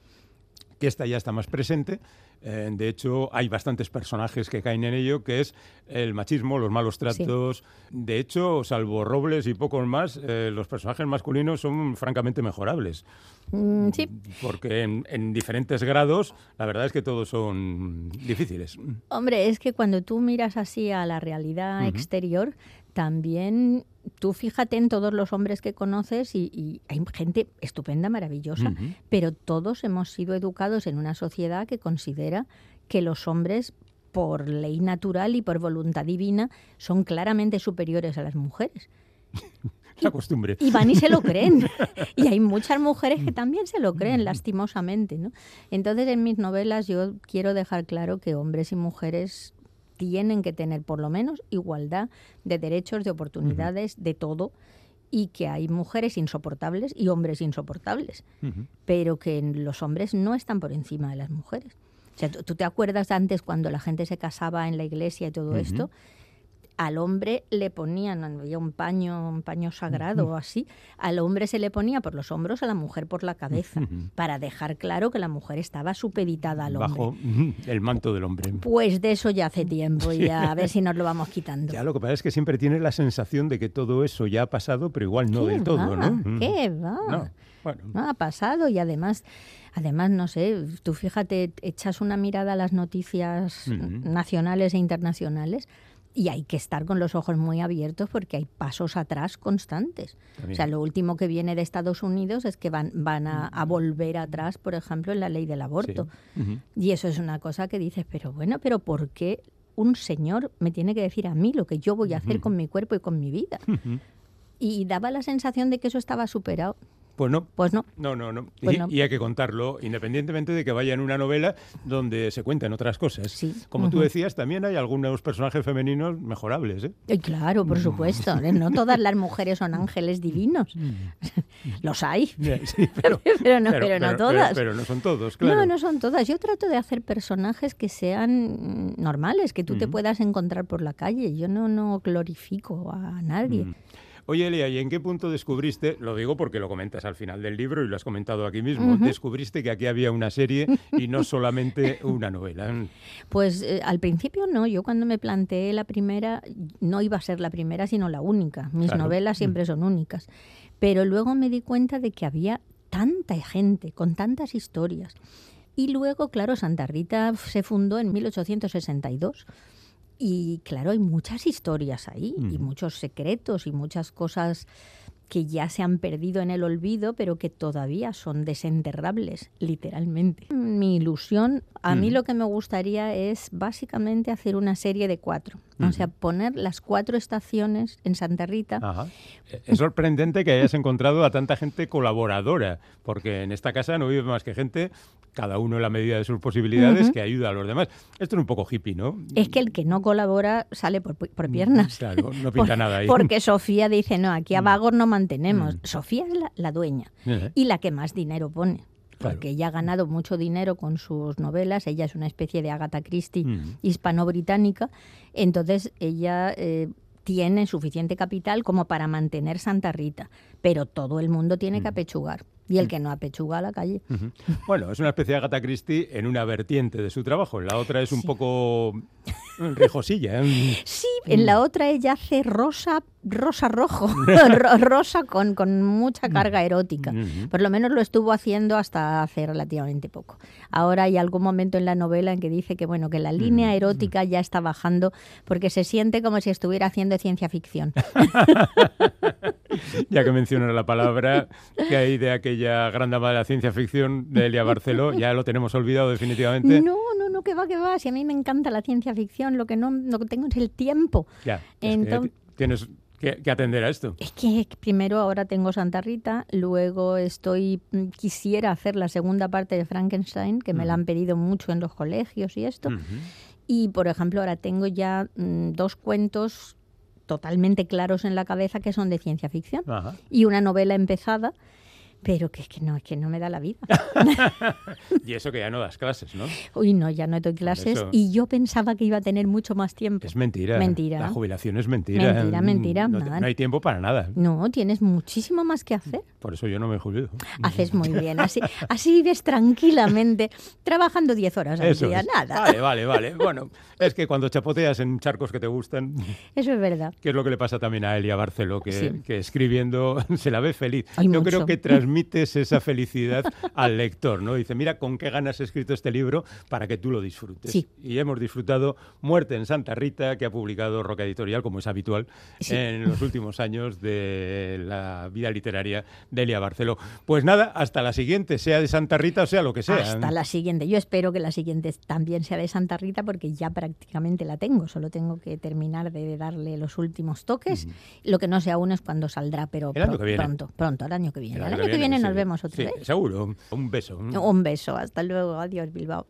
que esta ya está más presente, eh, de hecho, hay bastantes personajes que caen en ello, que es el machismo, los malos tratos. De hecho, salvo Robles y pocos más, eh, los personajes masculinos son francamente mejorables. Mm, sí. Porque en, diferentes grados, la verdad es que todos son difíciles. Hombre, es que cuando tú miras así a la realidad exterior, también tú fíjate en todos los hombres que conoces y, hay gente estupenda, maravillosa, pero todos hemos sido educados en una sociedad que considera que los hombres por ley natural y por voluntad divina son claramente superiores a las mujeres. La costumbre. Y van y se lo creen. Y hay muchas mujeres que también se lo creen, lastimosamente. ¿no? Entonces, en mis novelas yo quiero dejar claro que hombres y mujeres tienen que tener por lo menos igualdad de derechos, de oportunidades, de todo, y que hay mujeres insoportables y hombres insoportables, pero que los hombres no están por encima de las mujeres. O sea, ¿tú, te acuerdas antes cuando la gente se casaba en la iglesia y todo esto? Al hombre le ponían, había un paño, un paño sagrado o así, al hombre se le ponía por los hombros, a la mujer por la cabeza, para dejar claro que la mujer estaba supeditada al hombre. Bajo el manto del hombre. Pues de eso ya hace tiempo y a ver si nos lo vamos quitando. Ya lo que pasa es que siempre tienes la sensación de que todo eso ya ha pasado, pero igual no del todo, ¿no? ¿Qué va? No, bueno. no ha pasado y además Además, no sé, tú fíjate, echas una mirada a las noticias nacionales e internacionales y hay que estar con los ojos muy abiertos porque hay pasos atrás constantes. O sea, lo último que viene de Estados Unidos es que van, van a, volver atrás, por ejemplo, en la ley del aborto. Y eso es una cosa que dices, pero bueno, pero ¿por qué un señor me tiene que decir a mí lo que yo voy a hacer con mi cuerpo y con mi vida? Y daba la sensación de que eso estaba superado. Pues no. Pues no. No, no, no. Pues y, hay que contarlo, independientemente de que vaya en una novela donde se cuenten otras cosas. Sí. Como tú decías, también hay algunos personajes femeninos mejorables. ¿eh? claro, por supuesto. ¿eh? No todas las mujeres son ángeles divinos. Mm. Los hay. pero, no, pero, no todas. Pero, no son todos, claro. No, no son todas. Yo trato de hacer personajes que sean normales, que tú te puedas encontrar por la calle. Yo no, no glorifico a nadie. Mm. Oye, Elia, ¿y en qué punto descubriste, lo digo porque lo comentas al final del libro y lo has comentado aquí mismo, descubriste que aquí había una serie y no solamente una novela? Pues eh, al principio no, yo cuando me planteé la primera, no iba a ser la primera, sino la única. Mis novelas siempre mm. son únicas. Pero luego me di cuenta de que había tanta gente, con tantas historias. Y luego, claro, Santa Rita se fundó en 1862. Y claro, hay muchas historias ahí y muchos secretos y muchas cosas que ya se han perdido en el olvido, pero que todavía son desenterrables, literalmente. Mi ilusión, a mí lo que me gustaría es básicamente hacer una serie de cuatro. O sea, poner las cuatro estaciones en Santa Rita. Es sorprendente que hayas encontrado a tanta gente colaboradora, porque en esta casa no vive más que gente, cada uno en la medida de sus posibilidades, que ayuda a los demás. Esto es un poco hippie, ¿no? Es que el que no colabora sale por, por piernas. Claro, no pinta nada ahí. Porque Sofía dice, no, aquí a vagos no mantenemos. Sofía es la, dueña y la que más dinero pone porque ella ha ganado mucho dinero con sus novelas, ella es una especie de Agatha Christie hispano-británica, entonces ella eh, tiene suficiente capital como para mantener Santa Rita, pero todo el mundo tiene que apechugar. Y el que no apechuga a la calle. Bueno, es una especie de Agatha Christie en una vertiente de su trabajo. En la otra es un poco Rijosilla. ¿eh? Sí, en la otra ella hace rosa, rosa rojo, rosa con, con, mucha carga erótica. Por lo menos lo estuvo haciendo hasta hace relativamente poco. Ahora hay algún momento en la novela en que dice que bueno que la línea erótica ya está bajando porque se siente como si estuviera haciendo ciencia ficción. ya que mencionas la palabra que hay de aquella gran dama de la ciencia ficción de Elia Barceló, ya lo tenemos olvidado definitivamente. No, no, no, que va, que va. Si a mí me encanta la ciencia ficción, lo que no, no tengo es el tiempo. Ya, tienes que, atender a esto. Es que primero ahora tengo Santa Rita, luego estoy mm, quisiera hacer la segunda parte de Frankenstein, que me la han pedido mucho en los colegios y esto. Y por ejemplo, ahora tengo ya mm, dos cuentos totalmente claros en la cabeza que son de ciencia ficción y una novela empezada pero que es que no, es que no me da la vida. y eso que ya no das clases, ¿no? Uy, no, ya no doy clases y yo pensaba que iba a tener mucho más tiempo. Es mentira. Mentira. La jubilación es mentira. Mentira, mentira. No, no hay tiempo para nada. No, tienes muchísimo más que hacer. Por eso yo no me jubilo. Haces muy bien, así, así vives tranquilamente, trabajando 10 horas al día, nada. Vale, vale, vale. Bueno, es que cuando chapoteas en charcos que te gustan... Eso es verdad. Que es lo que le pasa también a Elia Barceló, que, que escribiendo se la ve feliz. yo creo que transmite transmites esa felicidad al lector, ¿no? Dice, mira con qué ganas he escrito este libro para que tú lo disfrutes. Y hemos disfrutado Muerte en Santa Rita, que ha publicado Roca Editorial, como es habitual, en los últimos años de la vida literaria de Elia Barceló. Pues nada, hasta la siguiente, sea de Santa Rita o sea lo que sea. Hasta la siguiente. Yo espero que la siguiente también sea de Santa Rita porque ya prácticamente la tengo. Solo tengo que terminar de darle los últimos toques. Lo que no sé aún es cuándo saldrá, pero pronto, pronto, el año que viene. El año, que viene, nos vemos otra sí, vez. Seguro. Un beso. Un beso. Hasta luego. Adiós, Bilbao.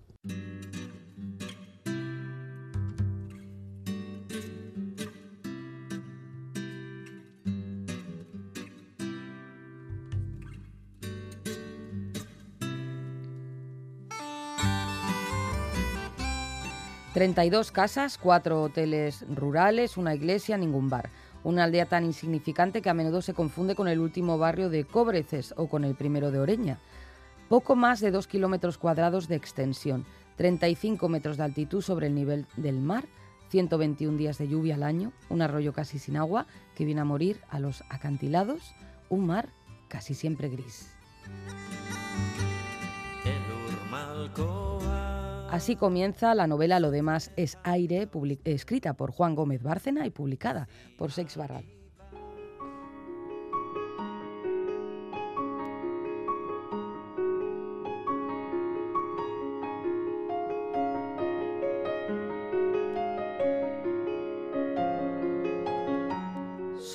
32 casas, cuatro hoteles rurales, una iglesia, ningún bar. Una aldea tan insignificante que a menudo se confunde con el último barrio de Cobreces o con el primero de Oreña. Poco más de 2 kilómetros cuadrados de extensión, 35 metros de altitud sobre el nivel del mar, 121 días de lluvia al año, un arroyo casi sin agua que viene a morir a los acantilados, un mar casi siempre gris. Así comienza la novela Lo demás es aire, escrita por Juan Gómez Bárcena y publicada por Sex Barral.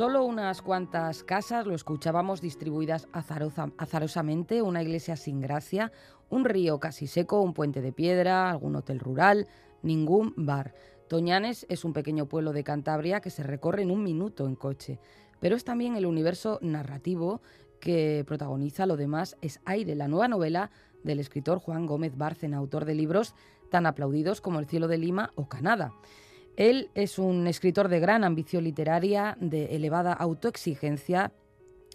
Solo unas cuantas casas, lo escuchábamos, distribuidas azarosamente, una iglesia sin gracia, un río casi seco, un puente de piedra, algún hotel rural, ningún bar. Toñanes es un pequeño pueblo de Cantabria que se recorre en un minuto en coche, pero es también el universo narrativo que protagoniza Lo demás es aire, la nueva novela del escritor Juan Gómez Bárcena, autor de libros tan aplaudidos como El cielo de Lima o Canadá. Él es un escritor de gran ambición literaria, de elevada autoexigencia.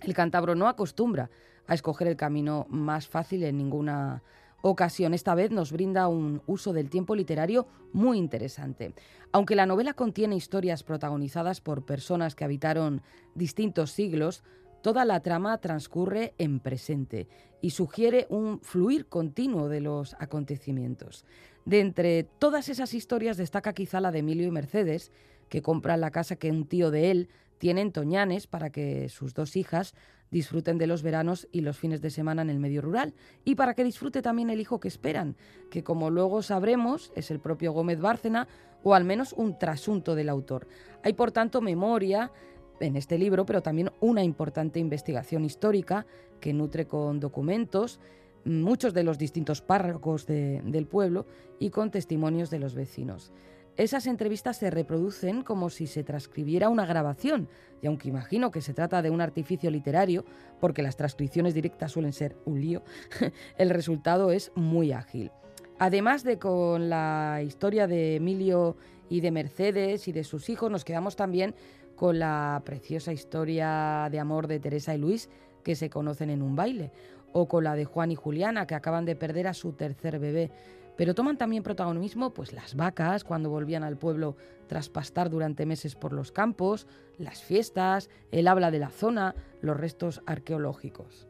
El cántabro no acostumbra a escoger el camino más fácil en ninguna ocasión. Esta vez nos brinda un uso del tiempo literario muy interesante. Aunque la novela contiene historias protagonizadas por personas que habitaron distintos siglos, toda la trama transcurre en presente y sugiere un fluir continuo de los acontecimientos. De entre todas esas historias destaca quizá la de Emilio y Mercedes, que compran la casa que un tío de él tiene en Toñanes para que sus dos hijas disfruten de los veranos y los fines de semana en el medio rural y para que disfrute también el hijo que esperan, que como luego sabremos es el propio Gómez Bárcena o al menos un trasunto del autor. Hay por tanto memoria en este libro, pero también una importante investigación histórica que nutre con documentos, muchos de los distintos párrocos del pueblo y con testimonios de los vecinos. Esas entrevistas se reproducen como si se transcribiera una grabación, y aunque imagino que se trata de un artificio literario, porque las transcripciones directas suelen ser un lío, el resultado es muy ágil. Además de con la historia de Emilio y de Mercedes y de sus hijos, nos quedamos también con la preciosa historia de amor de Teresa y Luis, que se conocen en un baile, o con la de Juan y Juliana, que acaban de perder a su tercer bebé. Pero toman también protagonismo pues las vacas cuando volvían al pueblo tras pastar durante meses por los campos, las fiestas, el habla de la zona, los restos arqueológicos.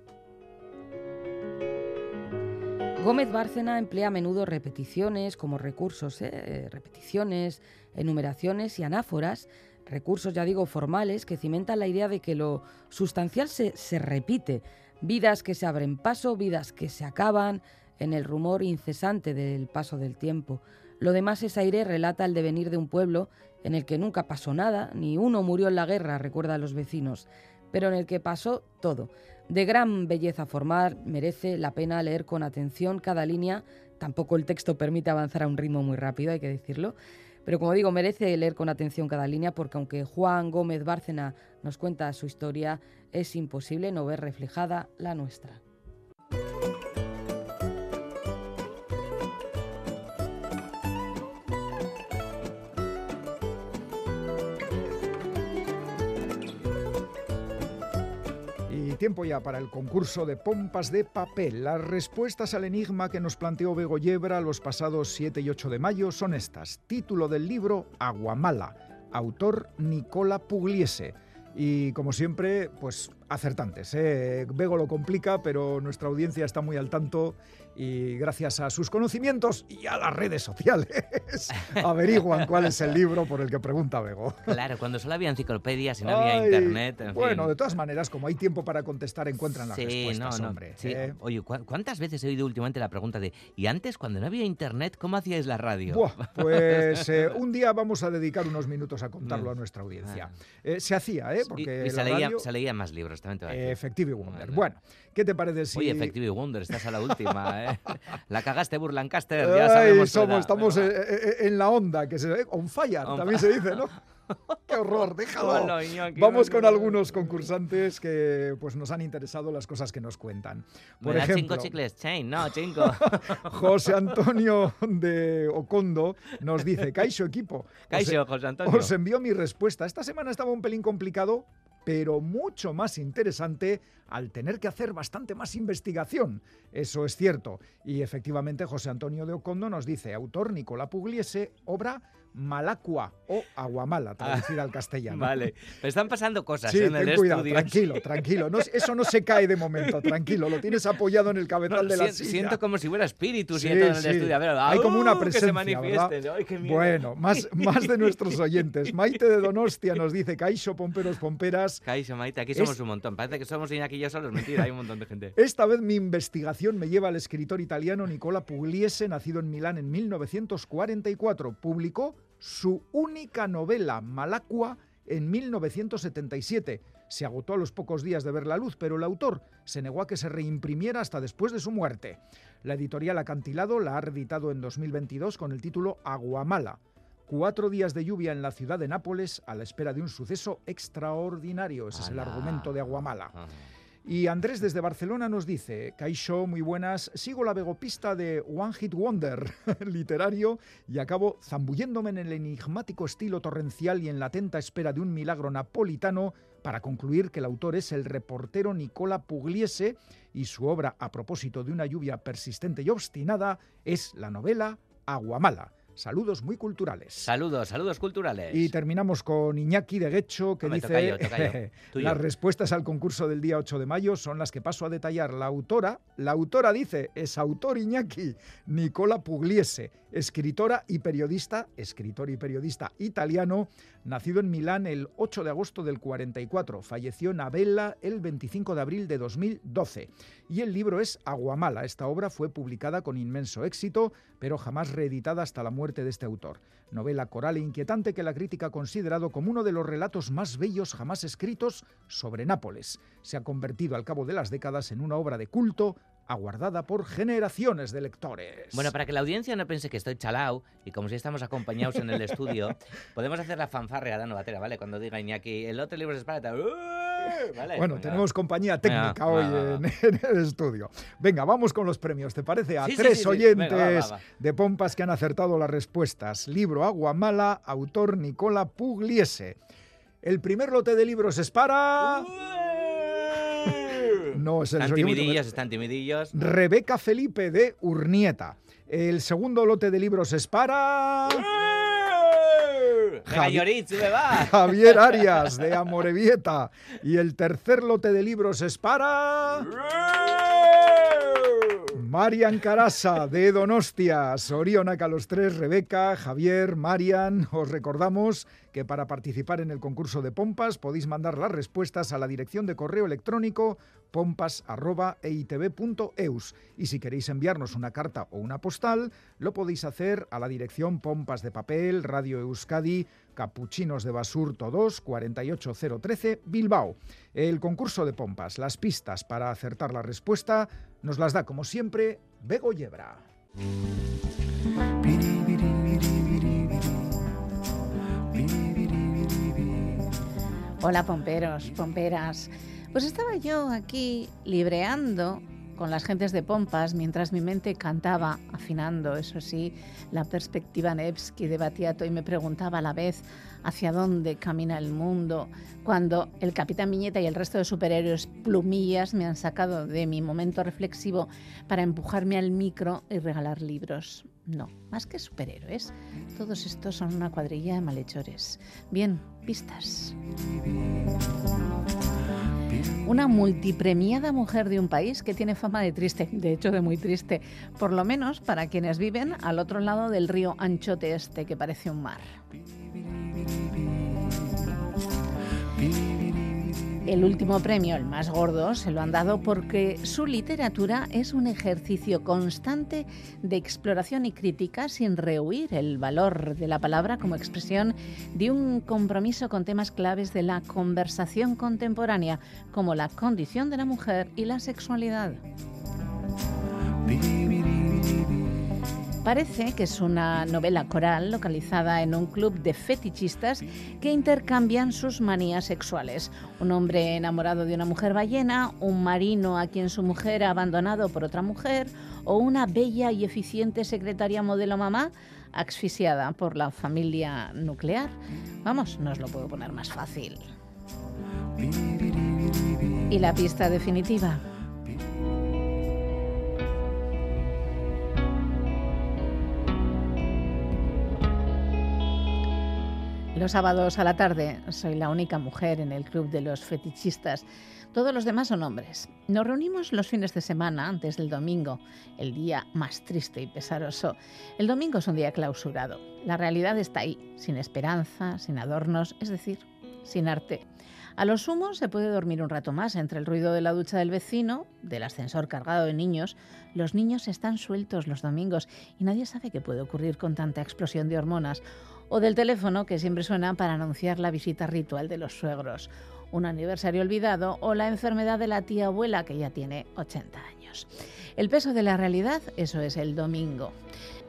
Gómez Bárcena emplea a menudo repeticiones como recursos, ¿eh? repeticiones, enumeraciones y anáforas, recursos ya digo formales que cimentan la idea de que lo sustancial se, se repite, vidas que se abren paso, vidas que se acaban, en el rumor incesante del paso del tiempo. Lo demás es aire relata el devenir de un pueblo en el que nunca pasó nada, ni uno murió en la guerra, recuerda a los vecinos, pero en el que pasó todo. De gran belleza formal, merece la pena leer con atención cada línea, tampoco el texto permite avanzar a un ritmo muy rápido, hay que decirlo, pero como digo, merece leer con atención cada línea porque aunque Juan Gómez Bárcena nos cuenta su historia, es imposible no ver reflejada la nuestra. Tiempo ya para el concurso de pompas de papel. Las respuestas al enigma que nos planteó Bego Yebra los pasados 7 y 8 de mayo son estas. Título del libro Aguamala. Autor Nicola Pugliese. Y como siempre, pues acertantes. ¿eh? Bego lo complica, pero nuestra audiencia está muy al tanto y gracias a sus conocimientos y a las redes sociales averiguan cuál es el libro por el que pregunta Bego. Claro, cuando solo había enciclopedias y no había internet. bueno, de todas maneras, como hay tiempo para contestar, encuentran las respuestas, hombre. ¿eh? Oye, ¿cuántas veces he oído últimamente la pregunta de ¿y antes, cuando no había internet, cómo hacíais la radio? pues eh, un día vamos a dedicar unos minutos a contarlo a nuestra audiencia. Ah. se hacía, ¿eh? Porque y, se, leía, se leían más libros, también te Effective Wonder. Bueno, ¿qué te parece si...? Oye, Effective Wonder, estás a la última, ¿eh? La cagaste Burlancaster, ya sabemos. Somos, estamos eh, eh, en, la onda, que se on fire, también se dice, ¿no? ¡Qué horror! ¡Déjalo! Vamos con algunos concursantes que pues, nos han interesado las cosas que nos cuentan. Por ejemplo, cinco chicles, chain, no, cinco. José Antonio de Ocondo nos dice, Caixo equipo. Caixo, José Antonio. Os envío mi respuesta. Esta semana estaba un pelín complicado pero mucho más interesante al tener que hacer bastante más investigación. Eso es cierto. Y efectivamente José Antonio de Ocondo nos dice, autor Nicolás Pugliese, obra Malacua o Aguamala, ah, traducida al castellano. Vale, me están pasando cosas sí, en ten el cuidado, tranquilo, tranquilo. eso no se cae de momento, tranquilo. Lo tienes apoyado en el cabezal de la silla. Siento como si fuera espíritu sí, en el estudio. Hay como una presencia, bueno, más, más de nuestros oyentes. Maite de Donostia nos dice, Caixo, pomperos, pomperas. Caixo, Maite, aquí somos un montón. Parece que somos Iñaki y yo solos. Mentira, hay un montón de gente. Esta vez mi investigación me lleva al escritor italiano Nicola Pugliese, nacido en Milán en 1944. Publicó su única novela, Malacua, en 1977. Se agotó a los pocos días de ver la luz, pero el autor se negó a que se reimprimiera hasta después de su muerte. La editorial Acantilado la ha reeditado en 2022 con el título Aguamala. Cuatro días de lluvia en la ciudad de Nápoles a la espera de un suceso extraordinario. Ese es el argumento de Aguamala. Y Andrés desde Barcelona nos dice, Caixo, muy buenas, sigo la vegopista de One Hit Wonder literario y acabo zambulléndome en el enigmático estilo torrencial y en la atenta espera de un milagro napolitano para concluir que el autor es el reportero Nicola Pugliese y su obra a propósito de una lluvia persistente y obstinada es la novela Aguamala Saludos muy culturales. Saludos, saludos culturales. Y terminamos con Iñaki de Guecho, que dice las respuestas al concurso del día 8 de mayo son las que paso a detallar. La autora, la autora dice, es autor Iñaki, Nicola Pugliese, escritora y periodista, escritor y periodista italiano, nacido en Milán el 8 de agosto del 44, falleció en Abella el 25 de abril de 2012. Y el libro es Aguamala. Esta obra fue publicada con inmenso éxito, pero jamás reeditada hasta la muerte de este autor. Novela coral e inquietante que la crítica ha considerado como uno de los relatos más bellos jamás escritos sobre Nápoles. Se ha convertido al cabo de las décadas en una obra de culto aguardada por generaciones de lectores. Bueno, para que la audiencia no piense que estoy chalao y como si estamos acompañados en el estudio, podemos hacer la fanfarria de Novatera, ¿vale? Cuando diga Iñaki, el otro libro es para... Bueno, tenemos compañía técnica hoy En, el estudio. Venga, vamos con los premios, ¿te parece? A tres oyentes de Pompas que han acertado las respuestas. Libro Agua Mala, autor Nicola Pugliese. El primer lote de libros es para... No es el Están timidillos, están timidillos. Rebeca Felipe de Urnieta. El segundo lote de libros es para... Javier Arias de Amorebieta. Y el tercer lote de libros es para... Marian Carasa de Donostia, Sorionaca los tres, Rebeca, Javier, Marian. Os recordamos que para participar en el concurso de pompas podéis mandar las respuestas a la dirección de correo electrónico pompas.eitv.eus. Y si queréis enviarnos una carta o una postal, lo podéis hacer a la dirección Pompas de Papel, Radio Euskadi, Capuchinos de Basurto 2, 48013, Bilbao. El concurso de pompas, las pistas para acertar la respuesta, nos las da como siempre Bego Yebra. Hola pomperos, pomperas. Pues estaba yo aquí libreando con las gentes de Pompas mientras mi mente cantaba, afinando, eso sí, la perspectiva Nevsky de Batiato y me preguntaba a la vez hacia dónde camina el mundo, cuando el Capitán Miñeta y el resto de superhéroes plumillas me han sacado de mi momento reflexivo para empujarme al micro y regalar libros. No, más que superhéroes, todos estos son una cuadrilla de malhechores. Bien, pistas. Una multipremiada mujer de un país que tiene fama de triste, de hecho de muy triste, por lo menos para quienes viven al otro lado del río Anchote Este, que parece un mar. El último premio, el más gordo, se lo han dado porque su literatura es un ejercicio constante de exploración y crítica sin rehuir el valor de la palabra como expresión de un compromiso con temas claves de la conversación contemporánea, como la condición de la mujer y la sexualidad. Parece que es una novela coral localizada en un club de fetichistas que intercambian sus manías sexuales. Un hombre enamorado de una mujer ballena, un marino a quien su mujer ha abandonado por otra mujer o una bella y eficiente secretaria modelo mamá asfixiada por la familia nuclear. Vamos, no os lo puedo poner más fácil. ¿Y la pista definitiva? Los sábados a la tarde soy la única mujer en el club de los fetichistas. Todos los demás son hombres. Nos reunimos los fines de semana antes del domingo, el día más triste y pesaroso. El domingo es un día clausurado. La realidad está ahí, sin esperanza, sin adornos, es decir, sin arte. A lo sumo se puede dormir un rato más entre el ruido de la ducha del vecino, del ascensor cargado de niños. Los niños están sueltos los domingos y nadie sabe qué puede ocurrir con tanta explosión de hormonas o del teléfono que siempre suena para anunciar la visita ritual de los suegros, un aniversario olvidado o la enfermedad de la tía abuela que ya tiene 80 años. El peso de la realidad, eso es el domingo,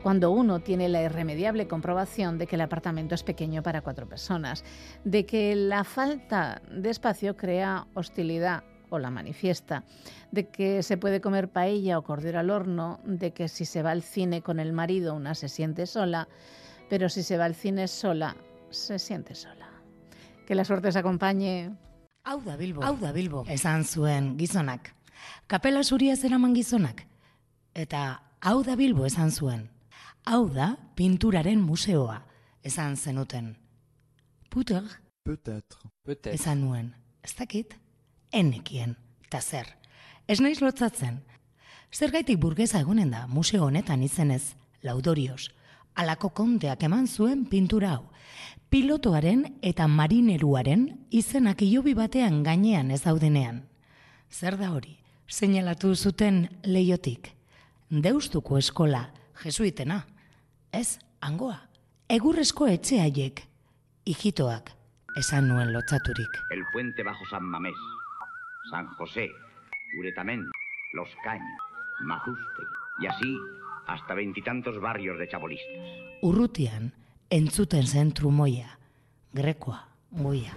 cuando uno tiene la irremediable comprobación de que el apartamento es pequeño para cuatro personas, de que la falta de espacio crea hostilidad o la manifiesta, de que se puede comer paella o cordero al horno, de que si se va al cine con el marido una se siente sola, pero si se va al cine sola, se siente sola. Que la suerte os acompañe. Hau da Bilbo, hau da Bilbo, esan zuen gizonak. Kapela zuria zeraman gizonak. Eta hau da Bilbo esan zuen. Hau da pinturaren museoa, esan zenuten. Puter, Peut-être. Peut esan nuen. Ez dakit, enekien, eta zer. Ez naiz lotzatzen. Zergaitik burgeza egonen da museo honetan izenez, laudorioz, alako konteak eman zuen pintura hau. Pilotoaren eta marineruaren izenak ilobi batean gainean ez daudenean. Zer da hori? Seinalatu zuten leiotik. Deustuko eskola, jesuitena. Ez, angoa. Egurrezko etxe haiek. Ijitoak, esan nuen lotzaturik. El puente bajo San Mamés, San José, Uretamen, Los Caños, Majuste y así hasta veintitantos barrios de chabolistas. Urrutian, entzuten zen trumoia, grekoa, goia.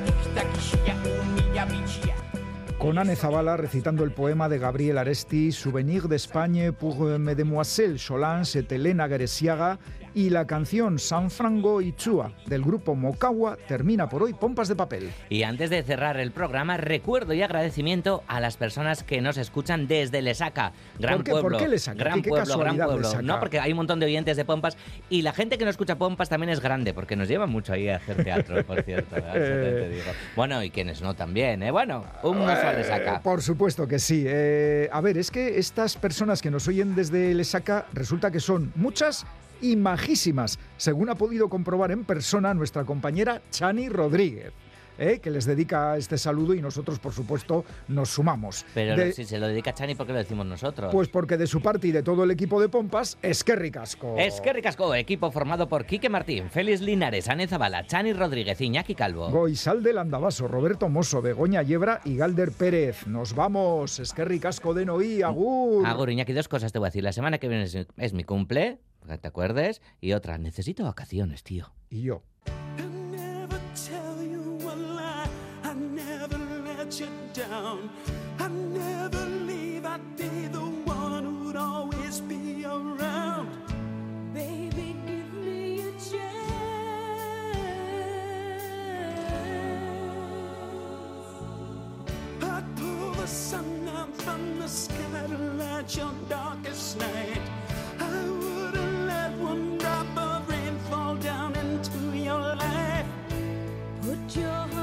Con Anne Zabala recitando el poema de Gabriel Aresti, Souvenir d'Espagne pour Mademoiselle Solange et Elena y la canción San Frango y Chua del grupo Mokawa termina por hoy Pompas de Papel. Y antes de cerrar el programa, recuerdo y agradecimiento a las personas que nos escuchan desde Lesaca. Gran ¿Por qué? ¿Por pueblo. qué Lesaca? Gran ¿Qué- qué pueblo, gran pueblo. Lesaca? No, porque hay un montón de oyentes de Pompas y la gente que no escucha Pompas también es grande, porque nos lleva mucho ahí a hacer teatro, por cierto. ¿eh? Eso te digo. Bueno, y quienes no también, ¿eh? Bueno, un beso a Lesaca. por supuesto que sí. Eh, a ver, es que estas personas que nos oyen desde Lesaca resulta que son muchas y majísimas, según ha podido comprobar en persona nuestra compañera Chani Rodríguez. ¿eh? que les dedica este saludo y nosotros, por supuesto, nos sumamos. Pero De- si se lo dedica a Chani, ¿por qué lo decimos nosotros? Pues porque de su parte y de todo el equipo de Pompas, es que ricasco. Es que ricasco, equipo formado por Quique Martín, Félix Linares, Ane Zabala, Chani Rodríguez, Iñaki Calvo. Goizal del Andabaso, Roberto Mosso, Begoña Yebra y Galder Pérez. Nos vamos. Es que ricasco de Noí, agur. Agur, Iñaki, dos cosas te voy a decir. La semana que viene es, mi cumple, te acuerdes, y otra, necesito vacaciones, tío. Y yo. never tell you a lie. I never let you down. I never leave. I'd be the one who'd always be around. Baby, give me a chance. I'd pull the sun down from the sky to light your dark your